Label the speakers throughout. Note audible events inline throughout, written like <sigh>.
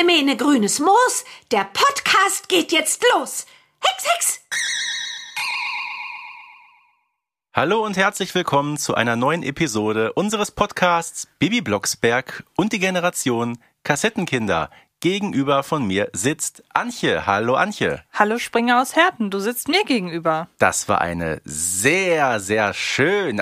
Speaker 1: Ene mene grünes Moos, der Podcast geht jetzt los. Hex, Hex!
Speaker 2: Hallo und herzlich willkommen zu einer neuen Episode unseres Podcasts Bibi Blocksberg und die Generation Kassettenkinder. Gegenüber von mir sitzt Antje. Hallo Antje.
Speaker 3: Hallo Springer aus Herten, du sitzt mir gegenüber.
Speaker 2: Das war eine sehr, sehr schön.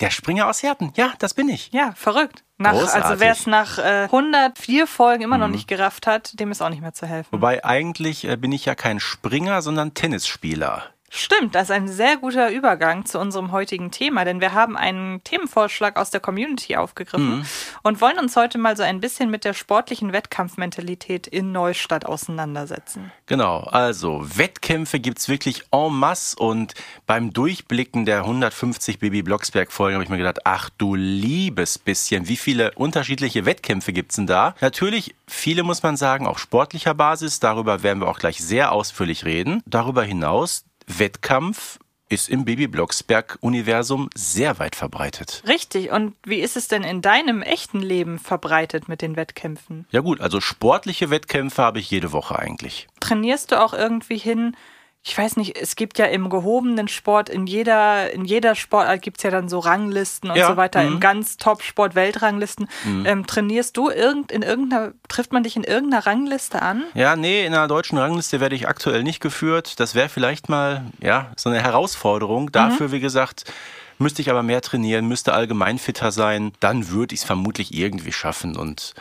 Speaker 2: Der Springer aus Herten, ja, das bin ich.
Speaker 3: Ja, verrückt. Nach, also wer es nach äh, 104 Folgen immer noch
Speaker 2: Mhm.
Speaker 3: nicht gerafft hat, dem ist auch nicht mehr zu helfen.
Speaker 2: Wobei eigentlich äh, bin ich ja kein Springer, sondern Tennisspieler.
Speaker 3: Stimmt, das ist ein sehr guter Übergang zu unserem heutigen Thema, denn wir haben einen Themenvorschlag aus der Community aufgegriffen
Speaker 2: Mhm.
Speaker 3: und wollen uns heute mal so ein bisschen mit der sportlichen Wettkampfmentalität in Neustadt auseinandersetzen.
Speaker 2: Genau, also Wettkämpfe gibt's wirklich en masse und beim Durchblicken der 150 Baby Blocksberg Folgen habe ich mir gedacht, ach du liebes bisschen, wie viele unterschiedliche Wettkämpfe gibt's denn da? Natürlich viele muss man sagen, auf sportlicher Basis, darüber werden wir auch gleich sehr ausführlich reden. Darüber hinaus Wettkampf ist im Baby Blocksberg Universum sehr weit verbreitet.
Speaker 3: Richtig, und wie ist es denn in deinem echten Leben verbreitet mit den Wettkämpfen?
Speaker 2: Ja gut, also sportliche Wettkämpfe habe ich jede Woche eigentlich.
Speaker 3: trainierst du auch irgendwie hin? Ich weiß nicht, es gibt ja im gehobenen Sport, in jeder, in jeder Sportart gibt es ja dann so Ranglisten und
Speaker 2: Ja,
Speaker 3: so weiter,
Speaker 2: mhm.
Speaker 3: im ganz Top-Sport, Weltranglisten. Ähm, trainierst du irgend, in irgendeiner, trifft man dich in irgendeiner Rangliste an?
Speaker 2: Ja, nee, in einer deutschen Rangliste werde ich aktuell nicht geführt. Das wäre vielleicht mal, ja, so eine Herausforderung. Dafür, wie gesagt, müsste ich aber mehr trainieren, müsste allgemein fitter sein. Dann würde ich es vermutlich irgendwie schaffen. Und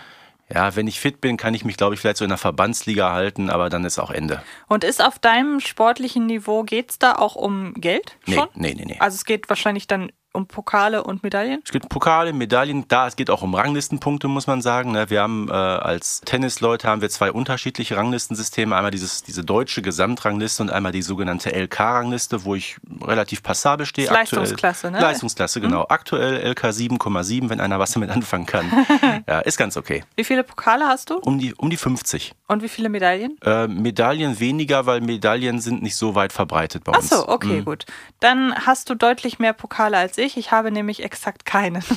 Speaker 2: ja, wenn ich fit bin, kann ich mich, glaube ich, vielleicht so in einer Verbandsliga halten, aber dann ist auch Ende.
Speaker 3: Und ist auf deinem sportlichen Niveau, geht es da auch um Geld
Speaker 2: Nee,
Speaker 3: schon?
Speaker 2: nee, nee, nee.
Speaker 3: Also es geht wahrscheinlich dann um Pokale und Medaillen?
Speaker 2: Es gibt Pokale, Medaillen, da es geht auch um Ranglistenpunkte, muss man sagen. ne. Wir haben äh, als Tennisleute haben wir zwei unterschiedliche Ranglistensysteme. Einmal dieses, diese deutsche Gesamtrangliste und einmal die sogenannte LK-Rangliste, wo ich relativ passabel stehe. Aktuell.
Speaker 3: Leistungsklasse, ne?
Speaker 2: Leistungsklasse, genau. Aktuell LK 7,7, wenn einer was damit anfangen kann. <laughs> ja, ist ganz okay.
Speaker 3: Wie viele Pokale hast du?
Speaker 2: Um die, um die 50.
Speaker 3: Und wie viele Medaillen?
Speaker 2: Äh, Medaillen weniger, weil Medaillen sind nicht so weit verbreitet bei
Speaker 3: Ach
Speaker 2: uns.
Speaker 3: so, okay, gut. Dann hast du deutlich mehr Pokale als ich. Ich habe nämlich exakt keinen. <laughs>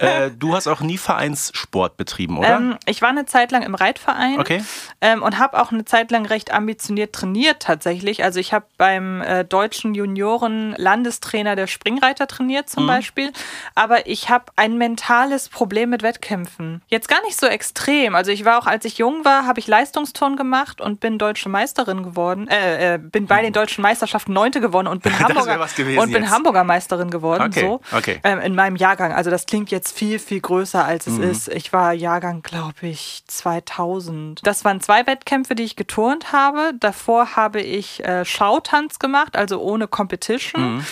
Speaker 2: Äh, <laughs> du hast auch nie Vereinssport betrieben, oder?
Speaker 3: Ähm, ich war eine Zeit lang im Reitverein
Speaker 2: Okay.
Speaker 3: ähm, und habe auch eine Zeit lang recht ambitioniert trainiert tatsächlich. Also ich habe beim äh, deutschen Junioren-Landestrainer der Springreiter trainiert
Speaker 2: Mhm.
Speaker 3: zum Beispiel. Aber ich habe ein mentales Problem mit Wettkämpfen. Jetzt gar nicht so extrem. Also ich war auch, als ich jung war, habe ich Leistungsturn gemacht und bin deutsche Meisterin geworden. Äh, äh, bin bei den deutschen Meisterschaften Neunte geworden und bin <laughs> Hamburger und bin
Speaker 2: jetzt.
Speaker 3: Hamburger Meisterin geworden.
Speaker 2: Okay,
Speaker 3: So
Speaker 2: okay.
Speaker 3: ähm, in meinem Jahrgang. Also das klingt jetzt viel, viel größer, als es
Speaker 2: Mhm.
Speaker 3: ist. Ich war Jahrgang, glaube ich, 2000. Das waren zwei Wettkämpfe, die ich geturnt habe. Davor habe ich äh, Schautanz gemacht, also ohne Competition.
Speaker 2: Mhm.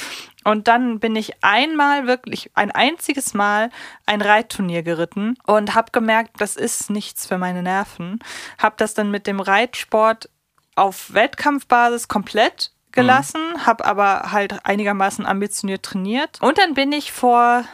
Speaker 3: Und dann bin ich einmal wirklich, ein einziges Mal ein Reitturnier geritten und habe gemerkt, das ist nichts für meine Nerven. Habe das dann mit dem Reitsport auf Wettkampfbasis komplett gelassen, habe aber halt einigermaßen ambitioniert trainiert. Und dann bin ich vor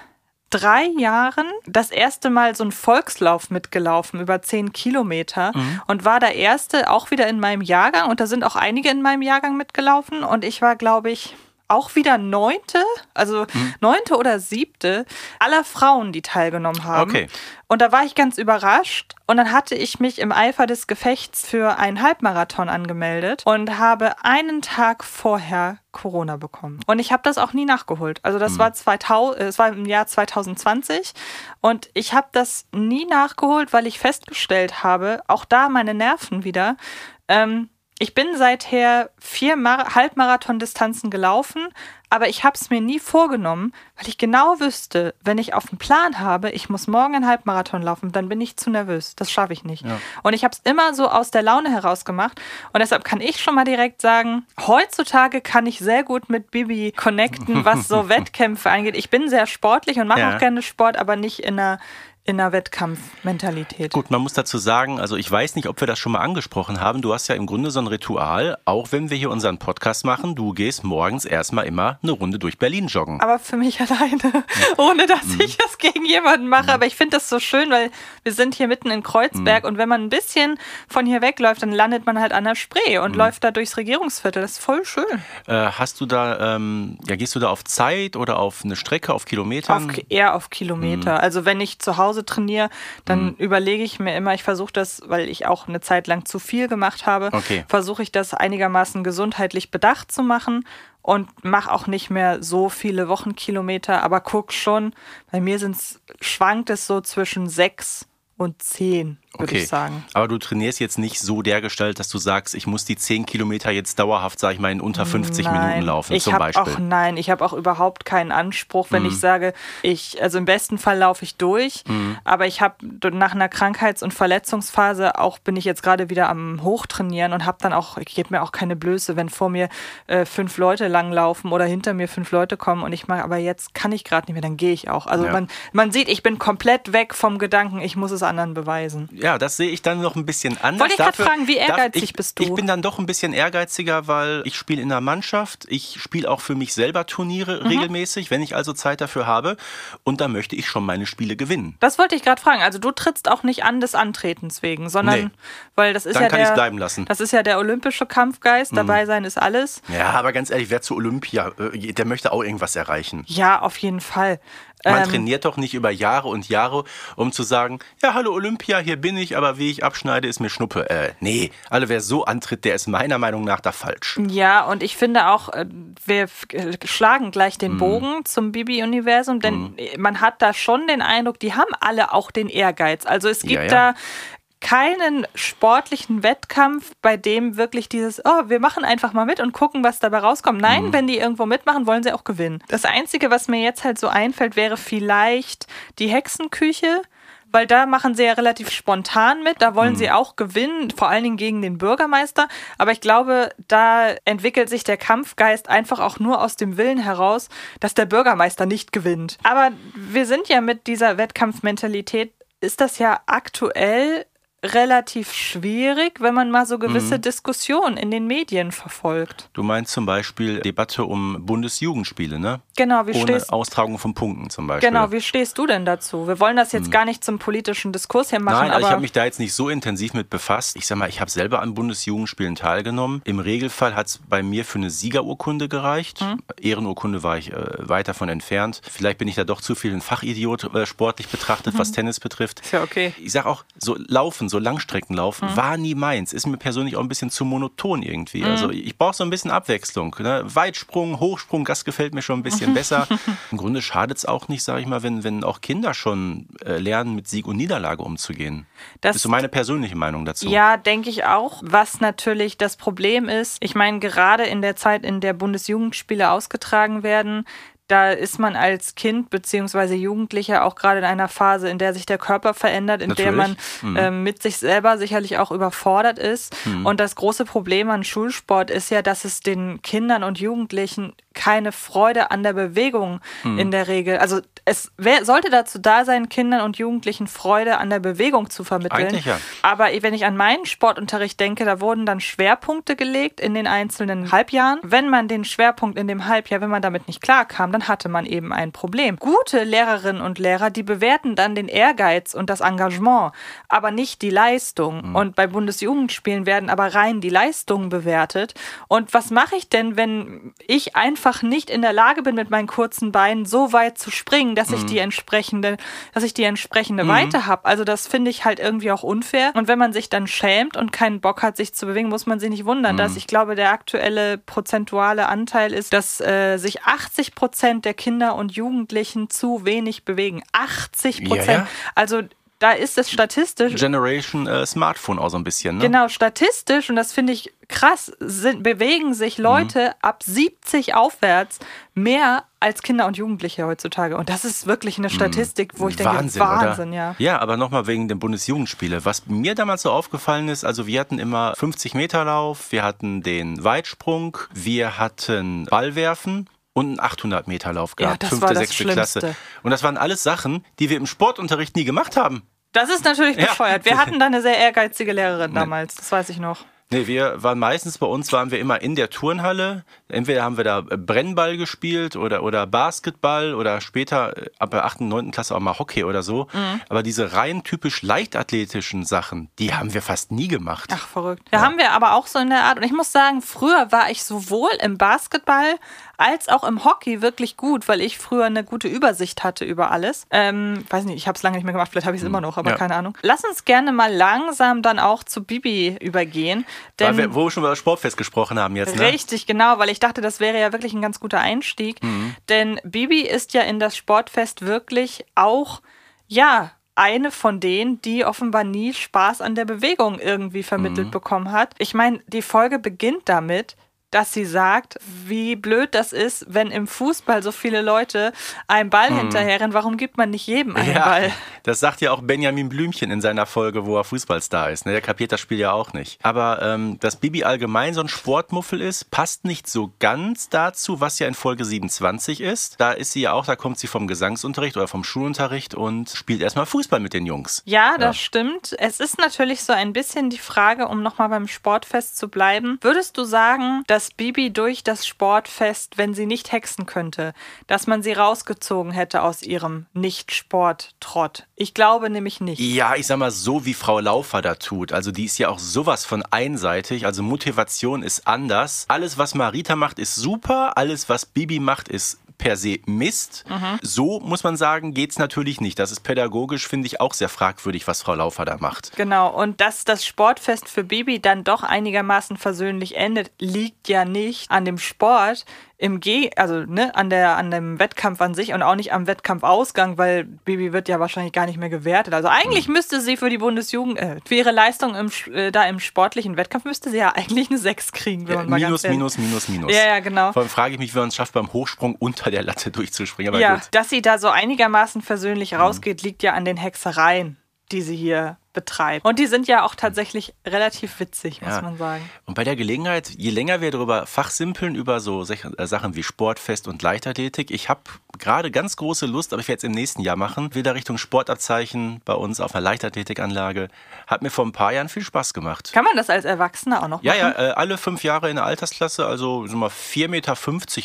Speaker 3: drei Jahren das erste Mal so einen Volkslauf mitgelaufen, über zehn Kilometer und war der erste auch wieder in meinem Jahrgang und da sind auch einige in meinem Jahrgang mitgelaufen und ich war, glaube ich, auch wieder neunte, also neunte oder siebte aller Frauen, die teilgenommen haben.
Speaker 2: Okay.
Speaker 3: Und da war ich ganz überrascht. Und dann hatte ich mich im Eifer des Gefechts für einen Halbmarathon angemeldet und habe einen Tag vorher Corona bekommen. Und ich habe das auch nie nachgeholt. Also das war 2000, äh, es war im Jahr 2020 und ich habe das nie nachgeholt, weil ich festgestellt habe, auch da meine Nerven wieder. Ähm, ich bin seither vier Mar Halbmarathon-Distanzen gelaufen, aber ich habe es mir nie vorgenommen, weil ich genau wüsste, wenn ich auf einen Plan habe, ich muss morgen einen Halbmarathon laufen, dann bin ich zu nervös. Das schaffe ich nicht. Und ich habe es immer so aus der Laune heraus gemacht. Und deshalb kann ich schon mal direkt sagen, heutzutage kann ich sehr gut mit Bibi connecten, was so <laughs> Wettkämpfe angeht. Ich bin sehr sportlich und mache
Speaker 2: Ja.
Speaker 3: auch gerne Sport, aber nicht in einer in der Wettkampfmentalität.
Speaker 2: Gut, man muss dazu sagen, also ich weiß nicht, ob wir das schon mal angesprochen haben. Du hast ja im Grunde so ein Ritual, auch wenn wir hier unseren Podcast machen, du gehst morgens erstmal immer eine Runde durch Berlin joggen.
Speaker 3: Aber für mich <laughs> alleine, ohne dass
Speaker 2: Mhm.
Speaker 3: ich das gegen jemanden mache. Aber ich finde das so schön, weil wir sind hier mitten in
Speaker 2: Mhm.
Speaker 3: Kreuzberg und wenn man ein bisschen von hier wegläuft, dann landet man halt an der Spree
Speaker 2: Mhm.
Speaker 3: und läuft da durchs Regierungsviertel. Das ist voll schön.
Speaker 2: Äh, hast du da, ähm, ja, gehst du da auf Zeit oder auf eine Strecke, auf Kilometer?
Speaker 3: Auf, eher auf Kilometer.
Speaker 2: Mhm.
Speaker 3: Also wenn ich zu Hause trainiere, dann überlege ich mir immer, ich versuche das, weil ich auch eine Zeit lang zu viel gemacht habe,
Speaker 2: Okay.
Speaker 3: versuche ich das einigermaßen gesundheitlich bedacht zu machen und mache auch nicht mehr so viele Wochenkilometer, aber guck schon, bei mir sind's, schwankt es so zwischen sechs und zehn, würde
Speaker 2: Okay.
Speaker 3: ich sagen.
Speaker 2: Aber du trainierst jetzt nicht so dergestalt, dass du sagst, ich muss die 10 Kilometer jetzt dauerhaft, sag ich mal, in unter 50 Minuten laufen,
Speaker 3: ich
Speaker 2: zum Beispiel. Mhm.
Speaker 3: Auch, nein, ich habe auch überhaupt keinen Anspruch, wenn ich sage, ich, also im besten Fall laufe ich durch,
Speaker 2: Mhm.
Speaker 3: aber ich habe nach einer Krankheits- und Verletzungsphase auch bin ich jetzt gerade wieder am Hochtrainieren und habe dann auch, ich gebe mir auch keine Blöße, wenn vor mir äh, fünf Leute langlaufen oder hinter mir fünf Leute kommen und ich mache, aber jetzt kann ich gerade nicht mehr, dann gehe ich auch. Also
Speaker 2: Ja.
Speaker 3: man, man sieht, ich bin komplett weg vom Gedanken, ich muss es anderen beweisen.
Speaker 2: Ja, das sehe ich dann noch ein bisschen anders.
Speaker 3: Wollte ich
Speaker 2: Dafür-
Speaker 3: fragen, wie ehrgeizig
Speaker 2: ich,
Speaker 3: bist du?
Speaker 2: Ich bin dann doch ein bisschen ehrgeiziger, weil ich spiele in der Mannschaft. Ich spiele auch für mich selber Turniere
Speaker 3: Mhm.
Speaker 2: regelmäßig, wenn ich also Zeit dafür habe. Und da möchte ich schon meine Spiele gewinnen.
Speaker 3: Das wollte ich gerade fragen. Also du trittst auch nicht an des Antretens wegen, sondern
Speaker 2: Nee.
Speaker 3: weil das ist
Speaker 2: Dann
Speaker 3: ja
Speaker 2: kann
Speaker 3: der,
Speaker 2: bleiben lassen. Mhm.
Speaker 3: Das ist ja der olympische Kampfgeist. Dabei sein ist alles.
Speaker 2: Ja, aber ganz ehrlich, wer zu Olympia, äh, der möchte auch irgendwas erreichen.
Speaker 3: Ja, auf jeden Fall.
Speaker 2: Man
Speaker 3: Ähm,
Speaker 2: trainiert doch nicht über Jahre und Jahre, um zu sagen, ja, hallo Olympia, hier bin ich, aber wie ich abschneide, ist mir Schnuppe. Äh, nee, also wer so antritt, der ist meiner Meinung nach da falsch.
Speaker 3: Ja, und ich finde auch, äh, wir äh, schlagen gleich den Bogen zum Bibi-Universum, denn man hat da schon den Eindruck, die haben alle auch den Ehrgeiz. Also es gibt
Speaker 2: Ja, ja.
Speaker 3: da keinen sportlichen Wettkampf, bei dem wirklich dieses, oh, wir machen einfach mal mit und gucken, was dabei rauskommt. Nein,
Speaker 2: Mhm.
Speaker 3: wenn die irgendwo mitmachen, wollen sie auch gewinnen. Das Einzige, was mir jetzt halt so einfällt, wäre vielleicht die Hexenküche. Weil da machen sie ja relativ spontan mit, da wollen sie auch gewinnen, vor allen Dingen gegen den Bürgermeister. Aber ich glaube, da entwickelt sich der Kampfgeist einfach auch nur aus dem Willen heraus, dass der Bürgermeister nicht gewinnt. Aber wir sind ja mit dieser Wettkampfmentalität, ist das ja aktuell relativ schwierig, wenn man mal so gewisse Diskussionen in den Medien verfolgt.
Speaker 2: Du meinst zum Beispiel Debatte um Bundesjugendspiele, ne?
Speaker 3: Genau, wie
Speaker 2: Ohne
Speaker 3: stehst
Speaker 2: Austragung von Punkten zum Beispiel.
Speaker 3: Genau, wie stehst du denn dazu? Wir wollen das jetzt gar nicht zum politischen Diskurs hier machen,
Speaker 2: Nein, also
Speaker 3: aber
Speaker 2: ich habe mich da jetzt nicht so intensiv mit befasst. Ich sag mal, ich habe selber an Bundesjugendspielen teilgenommen. Im Regelfall hat es bei mir für eine Siegerurkunde gereicht.
Speaker 3: Hm.
Speaker 2: Ehrenurkunde war ich äh, weit davon entfernt. Vielleicht bin ich da doch zu viel ein Fachidiot äh, sportlich betrachtet, was Tennis betrifft.
Speaker 3: Ist ja okay.
Speaker 2: Ich sag auch, so Laufen, so Langstreckenlaufen,
Speaker 3: Hm.
Speaker 2: war nie meins. Ist mir persönlich auch ein bisschen zu monoton irgendwie. Also ich brauche so ein bisschen Abwechslung. Ne? Weitsprung, Hochsprung, das gefällt mir schon ein bisschen <laughs> besser. Im Grunde schadet es auch nicht, sage ich mal, wenn, wenn auch Kinder schon äh, lernen, mit Sieg und Niederlage umzugehen.
Speaker 3: Das-
Speaker 2: Das ist so meine persönliche Meinung dazu.
Speaker 3: Ja, denke ich auch. Was natürlich das Problem ist, ich meine, gerade in der Zeit, in der Bundesjugendspiele ausgetragen werden, da ist man als Kind beziehungsweise Jugendlicher auch gerade in einer Phase, in der sich der Körper verändert, in der man
Speaker 2: Natürlich. Mhm.
Speaker 3: ähm, mit sich selber sicherlich auch überfordert ist. Und das große Problem an Schulsport ist ja, dass es den Kindern und Jugendlichen keine Freude an der Bewegung
Speaker 2: Mhm.
Speaker 3: in der Regel. Also es wär, sollte dazu da sein, Kindern und Jugendlichen Freude an der Bewegung zu vermitteln.
Speaker 2: Eigentlich ja.
Speaker 3: Aber wenn ich an meinen Sportunterricht denke, da wurden dann Schwerpunkte gelegt in den einzelnen Halbjahren. Wenn man den Schwerpunkt in dem Halbjahr, wenn man damit nicht klarkam, dann hatte man eben ein Problem. Gute Lehrerinnen und Lehrer, die bewerten dann den Ehrgeiz und das Engagement, aber nicht die Leistung.
Speaker 2: Mhm.
Speaker 3: Und bei Bundesjugendspielen werden aber rein die Leistungen bewertet. Und was mache ich denn, wenn ich einfach nicht in der Lage bin, mit meinen kurzen Beinen so weit zu springen, dass
Speaker 2: Mhm.
Speaker 3: ich die entsprechende, dass ich die entsprechende Weite habe? Also das finde ich halt irgendwie auch unfair. Und wenn man sich dann schämt und keinen Bock hat, sich zu bewegen, muss man sich nicht wundern,
Speaker 2: Mhm.
Speaker 3: dass ich glaube, der aktuelle prozentuale Anteil ist, dass äh, sich 80 Prozent der Kinder und Jugendlichen zu wenig bewegen. 80 Prozent.
Speaker 2: Ja, ja.
Speaker 3: Also da ist es statistisch
Speaker 2: Generation äh, Smartphone auch so ein bisschen, ne?
Speaker 3: Genau, statistisch, und das finde ich krass, sind, bewegen sich Leute ab 70 aufwärts mehr als Kinder und Jugendliche heutzutage. Und das ist wirklich eine Statistik, wo ich denke,
Speaker 2: Wahnsinn,
Speaker 3: Wahnsinn,
Speaker 2: oder?
Speaker 3: ja.
Speaker 2: Ja, aber nochmal wegen den Bundesjugendspiele. Was mir damals so aufgefallen ist, also wir hatten immer 50 Meter Lauf, wir hatten den Weitsprung, wir hatten Ballwerfen. und einen 800 Meter Lauf
Speaker 3: Ja,
Speaker 2: gehabt,
Speaker 3: das
Speaker 2: fünfte, sechste Klasse. Und das waren alles Sachen, die wir im Sportunterricht nie gemacht haben.
Speaker 3: Das ist natürlich
Speaker 2: Ja.
Speaker 3: bescheuert. Wir hatten da eine sehr ehrgeizige Lehrerin damals, das weiß ich noch.
Speaker 2: Nee, wir waren meistens bei uns waren wir immer in der Turnhalle. Entweder haben wir da äh, Brennball gespielt oder, oder Basketball oder später äh, ab der 8., 9. Klasse auch mal Hockey oder so.
Speaker 3: Mhm.
Speaker 2: Aber diese rein typisch leichtathletischen Sachen, die haben wir fast nie gemacht.
Speaker 3: Ach, verrückt. Da haben wir aber auch so in der Art. Und ich muss sagen, früher war ich sowohl im Basketball als auch im Hockey wirklich gut, weil ich früher eine gute Übersicht hatte über alles. Ähm, weiß nicht, ich habe es lange nicht mehr gemacht, vielleicht habe ich es immer noch, aber
Speaker 2: Ja.
Speaker 3: keine Ahnung. Lass uns gerne mal langsam dann auch zu Bibi übergehen. Denn
Speaker 2: wir, wo wir schon über das Sportfest gesprochen haben jetzt, ne?
Speaker 3: Richtig, genau, weil ich dachte, das wäre ja wirklich ein ganz guter Einstieg.
Speaker 2: Mhm.
Speaker 3: Denn Bibi ist ja in das Sportfest wirklich auch, ja, eine von denen, die offenbar nie Spaß an der Bewegung irgendwie vermittelt
Speaker 2: Mhm.
Speaker 3: bekommen hat. Ich meine, die Folge beginnt damit, dass sie sagt, wie blöd das ist, wenn im Fußball so viele Leute einem Ball hinterherrennen. Warum gibt man nicht jedem einen.
Speaker 2: Ja,
Speaker 3: Ball?
Speaker 2: das sagt ja auch Benjamin Blümchen in seiner Folge, wo er Fußballstar ist. Ne? Der kapiert das Spiel ja auch nicht. Aber ähm, dass Bibi allgemein so ein Sportmuffel ist, passt nicht so ganz dazu, was ja in Folge 27 ist. Da ist sie ja auch, da kommt sie vom Gesangsunterricht oder vom Schulunterricht und spielt erstmal Fußball mit den Jungs.
Speaker 3: Ja, das stimmt. Es ist natürlich so ein bisschen die Frage, um nochmal beim Sportfest zu bleiben. Würdest du sagen, dass Bibi durch das Sportfest, wenn sie nicht hexen könnte, dass man sie rausgezogen hätte aus ihrem Nicht-Sport-Trott? Ich glaube nämlich nicht.
Speaker 2: Ja, ich sag mal, so wie Frau Laufer da tut. Also die ist ja auch sowas von einseitig. Also Motivation ist anders. Alles, was Marita macht, ist super. Alles, was Bibi macht, ist per se Mist. So muss man sagen, geht's natürlich nicht. Das ist pädagogisch, finde ich, auch sehr fragwürdig, was Frau Laufer da macht.
Speaker 3: Genau, und dass das Sportfest für Bibi dann doch einigermaßen versöhnlich endet, liegt ja nicht an dem Sport, im G, also ne, an der an dem Wettkampf an sich und auch nicht am Wettkampfausgang, weil Bibi wird ja wahrscheinlich gar nicht mehr gewertet. Also eigentlich
Speaker 2: Hm.
Speaker 3: müsste sie für die Bundesjugend, äh, für ihre Leistung im, äh, da im sportlichen Wettkampf müsste sie ja eigentlich eine 6 kriegen, wenn man mal
Speaker 2: minus,
Speaker 3: ganz ehrlich-
Speaker 2: minus, minus, minus.
Speaker 3: Ja, ja, genau.
Speaker 2: Vor allem frage ich mich, wie man es schafft, beim Hochsprung unter der Latte durchzuspringen. Aber
Speaker 3: Ja,
Speaker 2: gut.
Speaker 3: dass sie da so einigermaßen
Speaker 2: Mhm.
Speaker 3: versöhnlich rausgeht, liegt ja an den Hexereien, die sie hier betreibt. Und die sind ja auch tatsächlich relativ witzig, muss
Speaker 2: Ja.
Speaker 3: man sagen.
Speaker 2: Und bei der Gelegenheit, je länger wir darüber fachsimpeln, über so äh, Sachen wie Sportfest und Leichtathletik, ich habe gerade ganz große Lust, aber ich werde es im nächsten Jahr machen, wieder Richtung Sportabzeichen bei uns auf einer Leichtathletikanlage. Hat mir vor ein paar Jahren viel Spaß gemacht.
Speaker 3: Kann man das als Erwachsener auch noch
Speaker 2: Ja,
Speaker 3: machen?
Speaker 2: ja, äh, alle fünf Jahre in der Altersklasse, also so mal 4,50 Meter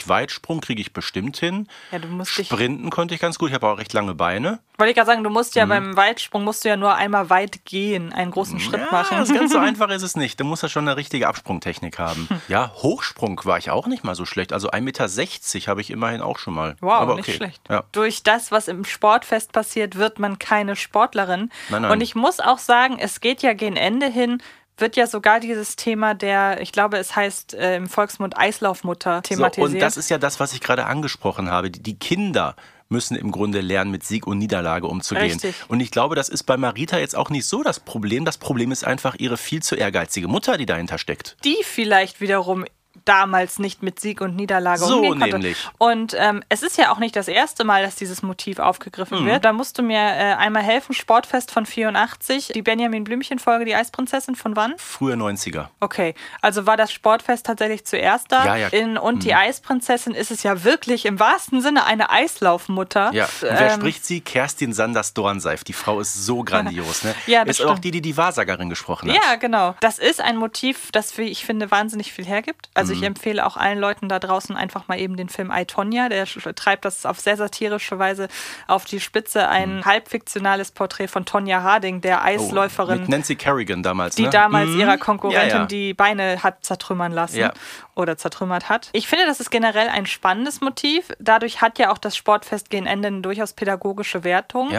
Speaker 2: Weitsprung kriege ich bestimmt hin.
Speaker 3: Ja, du musst dich.
Speaker 2: Sprinten konnte ich ganz gut, ich habe auch recht lange Beine.
Speaker 3: Wollte ich gerade sagen, du musst ja
Speaker 2: Mhm.
Speaker 3: beim Weitsprung musst du ja nur einmal weit gehen, einen großen Schritt
Speaker 2: Ja,
Speaker 3: machen.
Speaker 2: das ganz so <laughs> einfach ist es nicht. Du musst ja schon eine richtige Absprungtechnik haben. Ja, Hochsprung war ich auch nicht mal so schlecht. Also 1,60 Meter habe ich immerhin auch schon mal.
Speaker 3: Wow,
Speaker 2: Aber
Speaker 3: nicht
Speaker 2: okay.
Speaker 3: schlecht.
Speaker 2: Ja.
Speaker 3: Durch das, was im Sportfest passiert, wird man keine Sportlerin.
Speaker 2: Nein, nein.
Speaker 3: Und ich muss auch sagen, es geht ja gegen Ende hin, wird ja sogar dieses Thema der, ich glaube, es heißt äh, im Volksmund Eislaufmutter
Speaker 2: So,
Speaker 3: thematisiert.
Speaker 2: und das ist ja das, was ich gerade angesprochen habe. Die, die Kinder müssen im Grunde lernen, mit Sieg und Niederlage umzugehen.
Speaker 3: Richtig.
Speaker 2: Und ich glaube, das ist bei Marita jetzt auch nicht so das Problem. Das Problem ist einfach ihre viel zu ehrgeizige Mutter, die dahinter steckt.
Speaker 3: die vielleicht wiederum damals nicht mit Sieg und Niederlage
Speaker 2: So
Speaker 3: umgehen konnte.
Speaker 2: nämlich.
Speaker 3: Und ähm, es ist ja auch nicht das erste Mal, dass dieses Motiv aufgegriffen wird. Da musst du mir äh, einmal helfen. Sportfest von 84, die Benjamin Blümchen-Folge, die Eisprinzessin von wann?
Speaker 2: Frühe 90er.
Speaker 3: Okay, also war das Sportfest tatsächlich zuerst da.
Speaker 2: Ja, ja.
Speaker 3: In, und die Eisprinzessin ist es ja wirklich im wahrsten Sinne eine Eislaufmutter.
Speaker 2: Ja, und wer
Speaker 3: Ähm,
Speaker 2: spricht sie? Kerstin Sanders Dornseif. Die Frau ist so grandios. Ne? <laughs>
Speaker 3: Ja, das
Speaker 2: ist auch
Speaker 3: stimmt.
Speaker 2: die, die die Wahrsagerin gesprochen hat.
Speaker 3: Ja, genau. Das ist ein Motiv, das, wie ich finde, wahnsinnig viel hergibt. Also
Speaker 2: Mhm.
Speaker 3: Ich empfehle auch allen Leuten da draußen einfach mal eben den Film I, Tonya. Der treibt das auf sehr satirische Weise auf die Spitze. Ein halbfiktionales Porträt von Tonja Harding, der
Speaker 2: Mhm. Oh,
Speaker 3: Eisläuferin.
Speaker 2: Mit Nancy Kerrigan damals.
Speaker 3: die
Speaker 2: ne?
Speaker 3: damals
Speaker 2: Mhm.
Speaker 3: ihrer Konkurrentin
Speaker 2: ja, ja.
Speaker 3: die Beine hat zertrümmern lassen
Speaker 2: Ja.
Speaker 3: oder zertrümmert hat. Ich finde, das ist generell ein spannendes Motiv. Dadurch hat ja auch das Sportfest gegen Ende eine durchaus pädagogische Wertung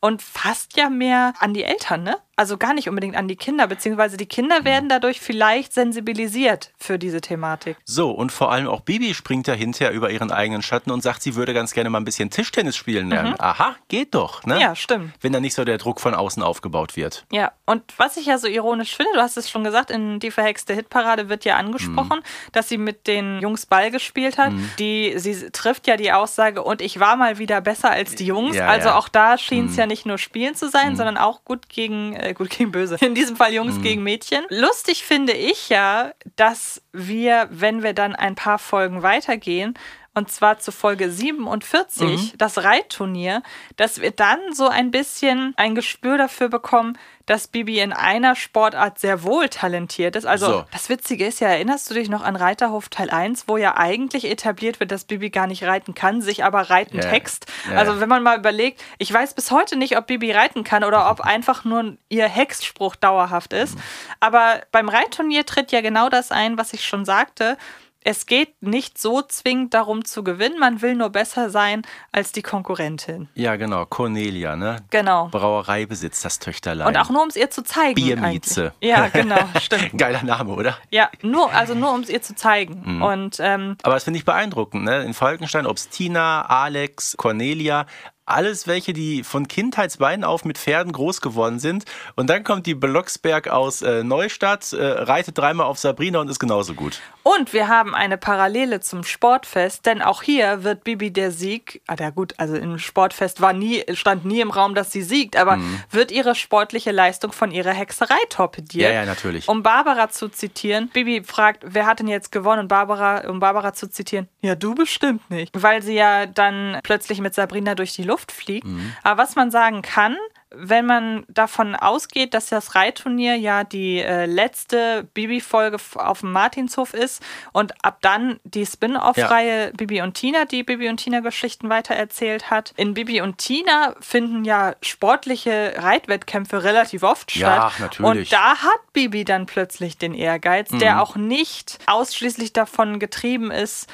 Speaker 3: und fast ja mehr an die Eltern, ne? Also gar nicht unbedingt an die Kinder, beziehungsweise die Kinder werden dadurch vielleicht sensibilisiert für diese Thematik.
Speaker 2: So, und vor allem auch Bibi springt ja hinterher über ihren eigenen Schatten und sagt, sie würde ganz gerne mal ein bisschen Tischtennis spielen lernen. Aha, geht doch, ne?
Speaker 3: Mhm. Ja, stimmt.
Speaker 2: Wenn da nicht so der Druck von außen aufgebaut wird.
Speaker 3: Ja, und was ich ja so ironisch finde, du hast es schon gesagt, in Die verhexte Hitparade wird ja angesprochen,
Speaker 2: Mhm.
Speaker 3: dass sie mit den Jungs Ball gespielt hat. Die, sie trifft ja die Aussage, und ich war mal wieder besser als die Jungs.
Speaker 2: Ja,
Speaker 3: also
Speaker 2: ja.
Speaker 3: auch da schien es ja nicht nur Spielen zu sein, sondern auch gut gegen, äh, gut gegen Böse. In diesem Fall Jungs gegen Mädchen. Lustig finde ich ja, dass wir, wenn wir dann ein paar Folgen weitergehen, und zwar zu Folge 47, das Reitturnier, dass wir dann so ein bisschen ein Gespür dafür bekommen, dass Bibi in einer Sportart sehr wohl talentiert ist. Also
Speaker 2: So.
Speaker 3: das Witzige ist ja, erinnerst du dich noch an Reiterhof Teil 1, wo ja eigentlich etabliert wird, dass Bibi gar nicht reiten kann, sich aber reiten
Speaker 2: Ja.
Speaker 3: text.
Speaker 2: Ja,
Speaker 3: Also wenn man mal überlegt, ich weiß bis heute nicht, ob Bibi reiten kann oder ob <laughs> einfach nur ihr Hexspruch dauerhaft ist.
Speaker 2: Mhm.
Speaker 3: Aber beim Reitturnier tritt ja genau das ein, was ich schon sagte. Es geht nicht so zwingend darum zu gewinnen, man will nur besser sein als die Konkurrentin.
Speaker 2: Ja, genau. Cornelia, ne?
Speaker 3: Genau.
Speaker 2: Brauereibesitz, das Töchterlein.
Speaker 3: Und auch nur, um es ihr zu zeigen.
Speaker 2: Biermieze.
Speaker 3: eigentlich. Ja, genau, <laughs> stimmt.
Speaker 2: Geiler Name, oder?
Speaker 3: Ja, nur, also nur, um es ihr zu zeigen.
Speaker 2: Mhm.
Speaker 3: Und ähm,
Speaker 2: Aber das finde ich beeindruckend. Ne? In Falkenstein, ob es Tina, Alex, Cornelia, alles welche, die von Kindheitsbeinen auf mit Pferden groß geworden sind. Und dann kommt die Blocksberg aus äh, Neustadt, äh, reitet dreimal auf Sabrina und ist genauso gut.
Speaker 3: Und wir haben eine Parallele zum Sportfest, denn auch hier wird Bibi der Sieg, ah ja gut, also im Sportfest war nie, stand nie im Raum, dass sie siegt, aber
Speaker 2: Mhm.
Speaker 3: wird ihre sportliche Leistung von ihrer Hexerei torpediert.
Speaker 2: Ja, ja, natürlich.
Speaker 3: Um Barbara zu zitieren, Bibi fragt, wer hat denn jetzt gewonnen? Und Barbara, um Barbara zu zitieren, ja, du bestimmt nicht. Weil sie ja dann plötzlich mit Sabrina durch die Luft fliegt.
Speaker 2: Mhm.
Speaker 3: Aber was man sagen kann, wenn man davon ausgeht, dass das Reitturnier ja die äh, letzte Bibi-Folge auf dem Martinshof ist und ab dann die Spin-off-Reihe Bibi und Tina, die Bibi und Tina-Geschichten weitererzählt hat. In Bibi und Tina finden ja sportliche Reitwettkämpfe relativ oft
Speaker 2: Ja,
Speaker 3: statt.
Speaker 2: natürlich.
Speaker 3: Und da hat Bibi dann plötzlich den Ehrgeiz,
Speaker 2: Mhm.
Speaker 3: der auch nicht ausschließlich davon getrieben ist,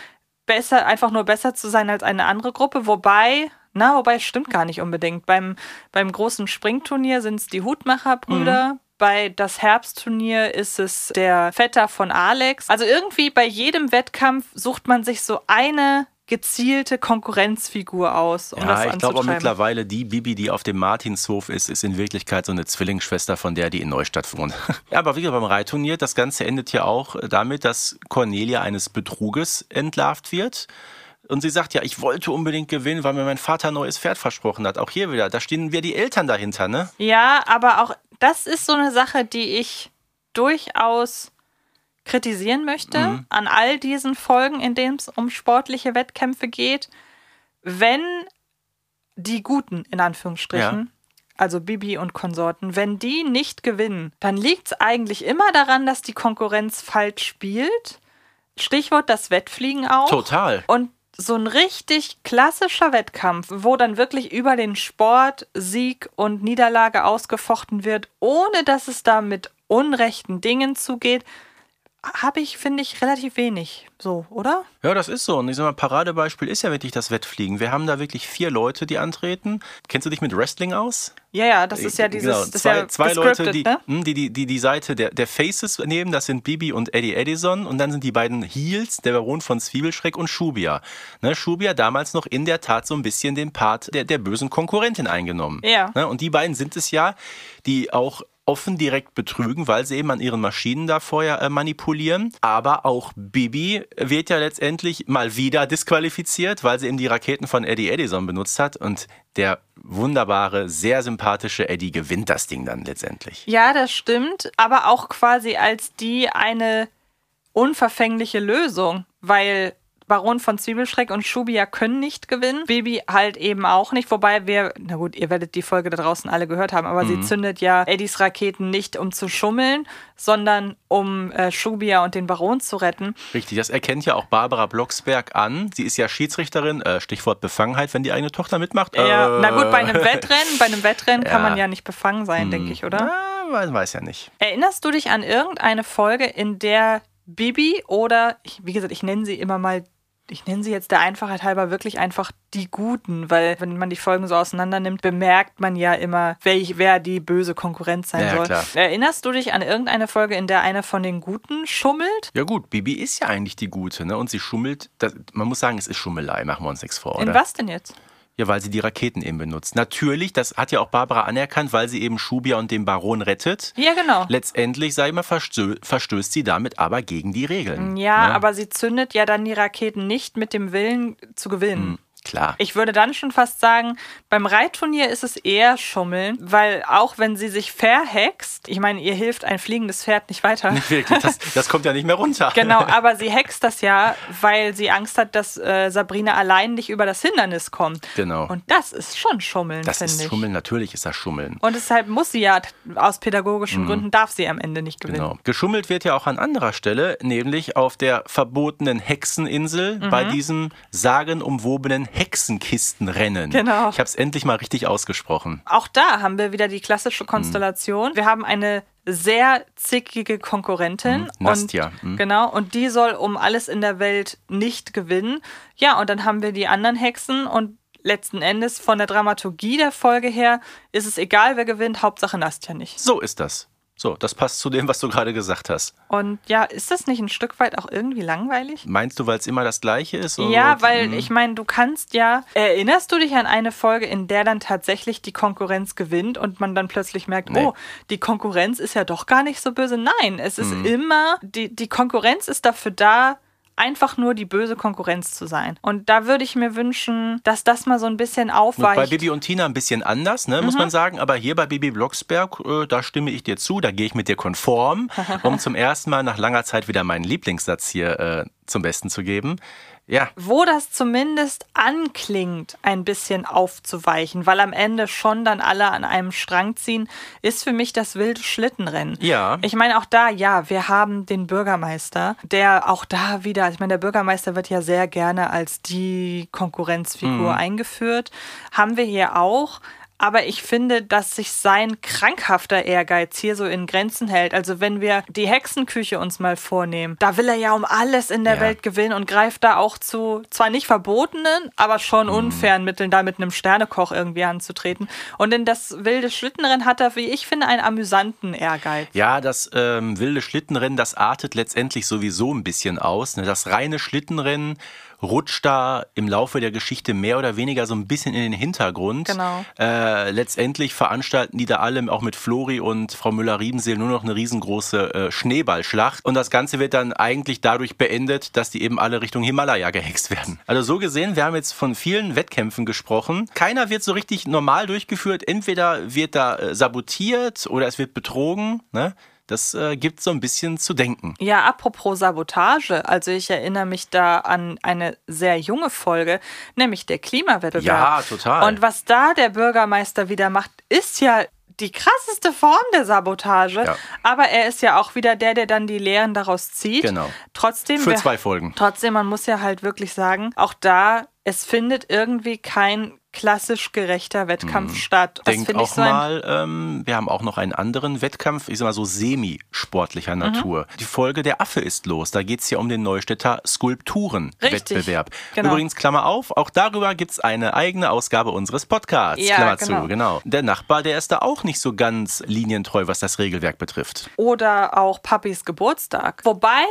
Speaker 3: besser, einfach nur besser zu sein als eine andere Gruppe, wobei, na, wobei stimmt gar nicht unbedingt. Beim, beim großen Springturnier sind es die Hutmacherbrüder. Bei das Herbstturnier ist es der Vetter von Alex. Also irgendwie bei jedem Wettkampf sucht man sich so eine gezielte Konkurrenzfigur aus, um
Speaker 2: Ja, ich glaube mittlerweile, die Bibi, die auf dem Martinshof ist, ist in Wirklichkeit so eine Zwillingsschwester von der, die in Neustadt wohnt. <laughs> ja, aber wie gesagt, beim Reitturnier, das Ganze endet ja auch damit, dass Cornelia eines Betruges entlarvt wird. Und sie sagt, ja, ich wollte unbedingt gewinnen, weil mir mein Vater ein neues Pferd versprochen hat. Auch hier wieder, da stehen wir die Eltern dahinter, ne?
Speaker 3: Ja, aber auch das ist so eine Sache, die ich durchaus kritisieren möchte
Speaker 2: Mhm.
Speaker 3: an all diesen Folgen, in denen es um sportliche Wettkämpfe geht. Wenn die Guten, in Anführungsstrichen, also Bibi und Konsorten, wenn die nicht gewinnen, dann liegt es eigentlich immer daran, dass die Konkurrenz falsch spielt. Stichwort das Wettfliegen auch.
Speaker 2: Total.
Speaker 3: Und so ein richtig klassischer Wettkampf, wo dann wirklich über den Sport Sieg und Niederlage ausgefochten wird, ohne dass es da mit unrechten Dingen zugeht, habe ich, finde ich, relativ wenig. So, oder?
Speaker 2: Ja, das ist so. Und ich sag mal, Paradebeispiel ist ja wirklich das Wettfliegen. Wir haben da wirklich vier Leute, die antreten. Kennst du dich mit Wrestling aus?
Speaker 3: Ja, ja, das ist ja dieses
Speaker 2: Genau,
Speaker 3: das ist
Speaker 2: zwei,
Speaker 3: ja
Speaker 2: zwei Leute, die,
Speaker 3: ne?
Speaker 2: hm, die, die, die die Seite der, der Faces nehmen, das sind Bibi und Eddie Edison und dann sind die beiden Heels, der Baron von Zwiebelschreck und Shubia. Ne, Shubia damals noch in der Tat so ein bisschen den Part der, der bösen Konkurrentin eingenommen.
Speaker 3: Ja.
Speaker 2: Ne, und die beiden sind es ja, die auch offen direkt betrügen, weil sie eben an ihren Maschinen da vorher äh, manipulieren. Aber auch Bibi wird ja letztendlich mal wieder disqualifiziert, weil sie eben die Raketen von Eddie Edison benutzt hat und der wunderbare, sehr sympathische Eddie gewinnt das Ding dann letztendlich.
Speaker 3: Ja, das stimmt, aber auch quasi als die eine unverfängliche Lösung, weil Baron von Zwiebelschreck und Schubia können nicht gewinnen. Bibi halt eben auch nicht, wobei wir, na gut, ihr werdet die Folge da draußen alle gehört haben, aber sie zündet ja Eddies Raketen nicht, um zu schummeln, sondern um äh, Schubia und den Baron zu retten.
Speaker 2: Richtig, das erkennt ja auch Barbara Blocksberg an. Sie ist ja Schiedsrichterin, äh, Stichwort Befangenheit, wenn die eigene Tochter mitmacht.
Speaker 3: Ja,
Speaker 2: äh,
Speaker 3: na gut, bei einem Wettrennen, bei einem Wettrennen <laughs> kann
Speaker 2: Ja.
Speaker 3: man ja nicht befangen sein, denke ich, oder?
Speaker 2: Ah, weiß, weiß ja nicht.
Speaker 3: Erinnerst du dich an irgendeine Folge, in der Bibi oder, ich, wie gesagt, ich nenne sie immer mal, ich nenne sie jetzt der Einfachheit halber wirklich einfach die Guten, weil wenn man die Folgen so auseinander nimmt, bemerkt man ja immer, welch, wer die böse Konkurrenz sein
Speaker 2: Ja,
Speaker 3: soll.
Speaker 2: klar.
Speaker 3: Erinnerst du dich an irgendeine Folge, in der einer von den Guten schummelt?
Speaker 2: Ja gut, Bibi ist ja eigentlich die Gute, ne? Und sie schummelt, das, man muss sagen, es ist Schummelei, machen wir uns nichts vor, oder?
Speaker 3: In was denn jetzt?
Speaker 2: Ja, weil sie die Raketen eben benutzt. Natürlich, das hat ja auch Barbara anerkannt, weil sie eben Schubia und den Baron rettet.
Speaker 3: Ja, genau.
Speaker 2: Letztendlich, sag ich mal, verstö verstößt sie damit aber gegen die Regeln.
Speaker 3: Ja,
Speaker 2: ne?
Speaker 3: aber sie zündet ja dann die Raketen nicht mit dem Willen zu gewinnen.
Speaker 2: Klar. Klar.
Speaker 3: Ich würde dann schon fast sagen, beim Reitturnier ist es eher Schummeln, weil auch wenn sie sich verhext, ich meine, ihr hilft ein fliegendes Pferd nicht weiter.
Speaker 2: Nicht <laughs> wirklich, das, <laughs> das kommt ja nicht mehr runter.
Speaker 3: Genau, <laughs> aber sie hext das ja, weil sie Angst hat, dass äh, Sabrina allein nicht über das Hindernis kommt.
Speaker 2: Genau.
Speaker 3: Und das ist schon Schummeln,
Speaker 2: das ist
Speaker 3: ich.
Speaker 2: Schummeln, natürlich ist das Schummeln.
Speaker 3: Und deshalb muss sie ja, aus pädagogischen Gründen darf sie am Ende nicht gewinnen.
Speaker 2: Mhm. Genau. Geschummelt wird ja auch an anderer Stelle, nämlich auf der verbotenen Hexeninsel
Speaker 3: Mhm.
Speaker 2: bei diesem sagenumwobenen Hexenkistenrennen.
Speaker 3: Genau.
Speaker 2: Ich habe es endlich mal richtig ausgesprochen.
Speaker 3: Auch da haben wir wieder die klassische Konstellation. Wir haben eine sehr zickige Konkurrentin.
Speaker 2: Mhm, Nastja,
Speaker 3: Und,
Speaker 2: mhm.
Speaker 3: Genau, und die soll um alles in der Welt nicht gewinnen. Ja, und dann haben wir die anderen Hexen und letzten Endes von der Dramaturgie der Folge her ist es egal, wer gewinnt, Hauptsache Nastja nicht.
Speaker 2: So ist das. So, das passt zu dem, was du gerade gesagt hast.
Speaker 3: Und ja, ist das nicht ein Stück weit auch irgendwie langweilig?
Speaker 2: Meinst du, weil es immer das Gleiche ist?
Speaker 3: Ja, weil
Speaker 2: Mhm.
Speaker 3: ich meine, du kannst ja. Erinnerst du dich an eine Folge, in der dann tatsächlich die Konkurrenz gewinnt und man dann plötzlich merkt,
Speaker 2: Nee.
Speaker 3: oh, die Konkurrenz ist ja doch gar nicht so böse? Nein, es ist
Speaker 2: Mhm.
Speaker 3: immer, die, die Konkurrenz ist dafür da, einfach nur die böse Konkurrenz zu sein. Und da würde ich mir wünschen, dass das mal so ein bisschen aufweicht.
Speaker 2: bei Bibi und Tina ein bisschen anders, ne,
Speaker 3: Mhm.
Speaker 2: muss man sagen. Aber hier bei Bibi Blocksberg, äh, da stimme ich dir zu, da gehe ich mit dir konform, <laughs> um zum ersten Mal nach langer Zeit wieder meinen Lieblingssatz hier äh, zum Besten zu geben. Ja,
Speaker 3: wo das zumindest anklingt, ein bisschen aufzuweichen, weil am Ende schon dann alle an einem Strang ziehen, ist für mich das wilde Schlittenrennen.
Speaker 2: Ja.
Speaker 3: Ich meine, auch da, ja, wir haben den Bürgermeister, der auch da wieder, ich meine, der Bürgermeister wird ja sehr gerne als die Konkurrenzfigur
Speaker 2: Mhm.
Speaker 3: eingeführt. Haben wir hier auch. Aber ich finde, dass sich sein krankhafter Ehrgeiz hier so in Grenzen hält. Also wenn wir die Hexenküche uns mal vornehmen, da will er ja um alles in der
Speaker 2: Ja.
Speaker 3: Welt gewinnen und greift da auch zu zwar nicht verbotenen, aber schon
Speaker 2: Mhm.
Speaker 3: unfairen Mitteln, da mit einem Sternekoch irgendwie anzutreten. Und in das wilde Schlittenrennen hat er, wie ich finde, einen amüsanten Ehrgeiz.
Speaker 2: Ja, das ähm, wilde Schlittenrennen, das artet letztendlich sowieso ein bisschen aus. Ne? Das reine Schlittenrennen rutscht da im Laufe der Geschichte mehr oder weniger so ein bisschen in den Hintergrund.
Speaker 3: Genau.
Speaker 2: Äh, letztendlich veranstalten die da alle auch mit Flori und Frau Müller-Riebenseel nur noch eine riesengroße äh, Schneeballschlacht. Und das Ganze wird dann eigentlich dadurch beendet, dass die eben alle Richtung Himalaya gehext werden. Also so gesehen, wir haben jetzt von vielen Wettkämpfen gesprochen. Keiner wird so richtig normal durchgeführt. Entweder wird da äh, sabotiert oder es wird betrogen. Ne? Das äh, gibt so ein bisschen zu denken.
Speaker 3: Ja, apropos Sabotage, also ich erinnere mich da an eine sehr junge Folge, nämlich der Klimawettbewerb.
Speaker 2: Ja, total.
Speaker 3: Und was da der Bürgermeister wieder macht, ist ja die krasseste Form der Sabotage.
Speaker 2: Ja.
Speaker 3: Aber er ist ja auch wieder der, der dann die Lehren daraus zieht.
Speaker 2: Genau.
Speaker 3: Trotzdem,
Speaker 2: Für zwei Folgen.
Speaker 3: Trotzdem, man muss ja halt wirklich sagen, auch da, es findet irgendwie kein klassisch gerechter Wettkampf statt. Das
Speaker 2: Denk
Speaker 3: finde ich
Speaker 2: auch
Speaker 3: so
Speaker 2: mal, ähm, wir haben auch noch einen anderen Wettkampf, ich sag mal so semi-sportlicher
Speaker 3: Mhm.
Speaker 2: Natur. Die Folge Der Affe ist los. Da geht's ja um den Neustädter Skulpturen-Wettbewerb.
Speaker 3: genau.
Speaker 2: Übrigens, Klammer auf, auch darüber gibt's eine eigene Ausgabe unseres Podcasts.
Speaker 3: Ja,
Speaker 2: Klammer
Speaker 3: genau.
Speaker 2: zu, genau. Der Nachbar, der ist da auch nicht so ganz linientreu, was das Regelwerk betrifft.
Speaker 3: oder auch Papis Geburtstag. Wobei,